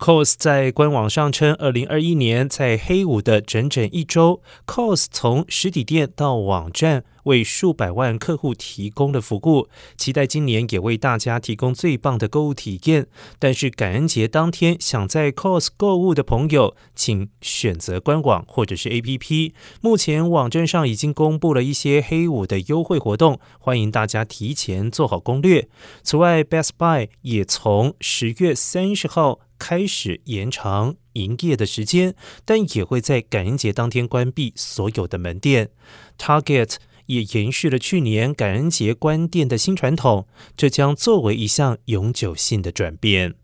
COS 在官网上称，二零二一年在黑五的整整一周，COS 从实体店到网站为数百万客户提供了服务，期待今年也为大家提供最棒的购物体验。但是感恩节当天想在 COS 购物的朋友，请选择官网或者是 APP。目前网站上已经公布了一些黑五的优惠活动，欢迎大家提前做好攻略。此外，Best Buy 也从十月三十号。开始延长营业的时间，但也会在感恩节当天关闭所有的门店。Target 也延续了去年感恩节关店的新传统，这将作为一项永久性的转变。